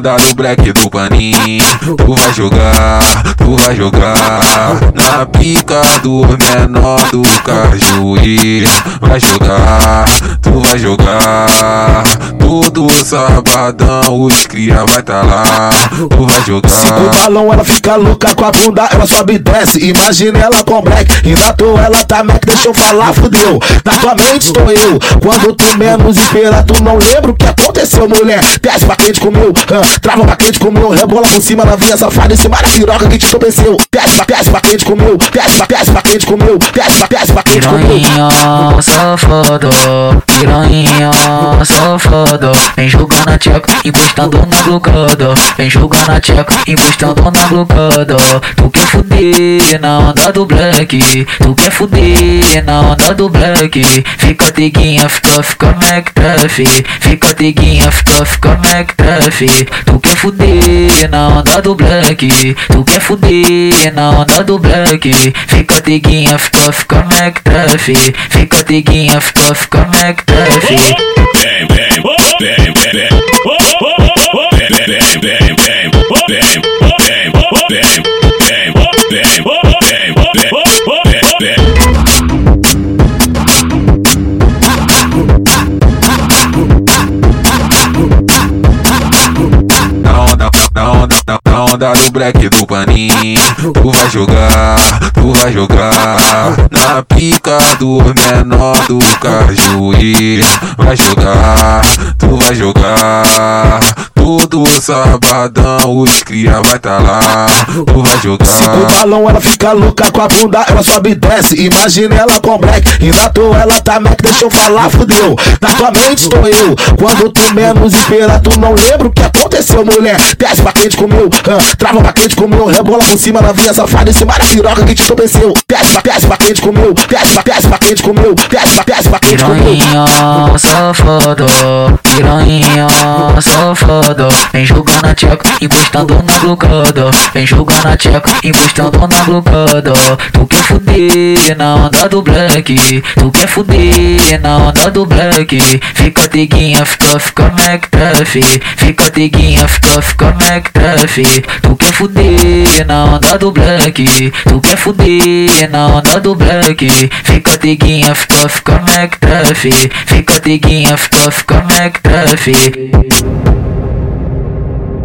onda do black do paninho. Tu vai jogar, tu vai jogar na pica do menor do cajuí. Vai jogar, tu vai jogar. Todo sabadão os cria vai tá lá. Tu vai jogar. Cinco balão, ela fica louca com a bunda, ela sobe e desce. Imagina ela com black, ainda tô ela tá mac, deixa eu falar, fudeu. Na tua mente estou eu, quando tu menos espera, tu não lembra o que aconteceu, mulher. Desce pra quente comeu, uh, trava pra quente comeu, rebola por cima na vinha safada, em cima da piroca que te tropeceu. Desce pra, desce pra quente comeu, desce pra, desce pra quente comeu, desce pra, desce pra quente comeu. Piranha, safado, piranha, safado Vem jogando a tcheca, encostando na blocada Vem jogando a tcheca, encostando na blocada Tu quer fuder na onda do black Tu quer fuder na onda do black. Fica teguinha, fica, fica mequetrefe Fica teguinha, fica, fica mequetrefe Tu quer fuder na onda do black Tu quer fuder na onda do black. Fica teguinha, fica, fica mequetrefe Fica teguinha, fica, fica mequetrefe onda, do black do paninho. Tu vai jogar, tu vai jogar na pica do menor do cajuí. Vai jogar, tu vai jogar. Todo sabadão os cria vai tá lá. Tu vai jogar. balão, ela fica louca com a bunda, ela sobe e desce. Imagina ela com black, ainda tô ela tá mac, deixa eu falar, fudeu. Na tua mente estou eu, quando tu menos espera, tu não lembra o que aconteceu, mulher. Desce pra quente comeu, uh, trava pra quente comeu, rebola por cima na vinha safada, em cima da piroca que te tropeceu. Desce pra, desce pra quente comeu, desce pra, desce pra quente comeu, desce pra, desce pra quente comeu. Piranha, safado, piranha, safado Vem jogando a tcheca, encostando na blocada Vem jogando a tcheca, encostando na blocada Tu quer fuder na onda do black? Tu quer fuder na onda do black? Fica teguinha, fica, fica mequetrefe Fica teguinha, fica, fica mequetrefe Tu quer fuder na onda do black? Tu quer fuder na onda do black? Fica teguinha, fica, fica mequetrefe Fica teguinha, fica, fica mequetrefe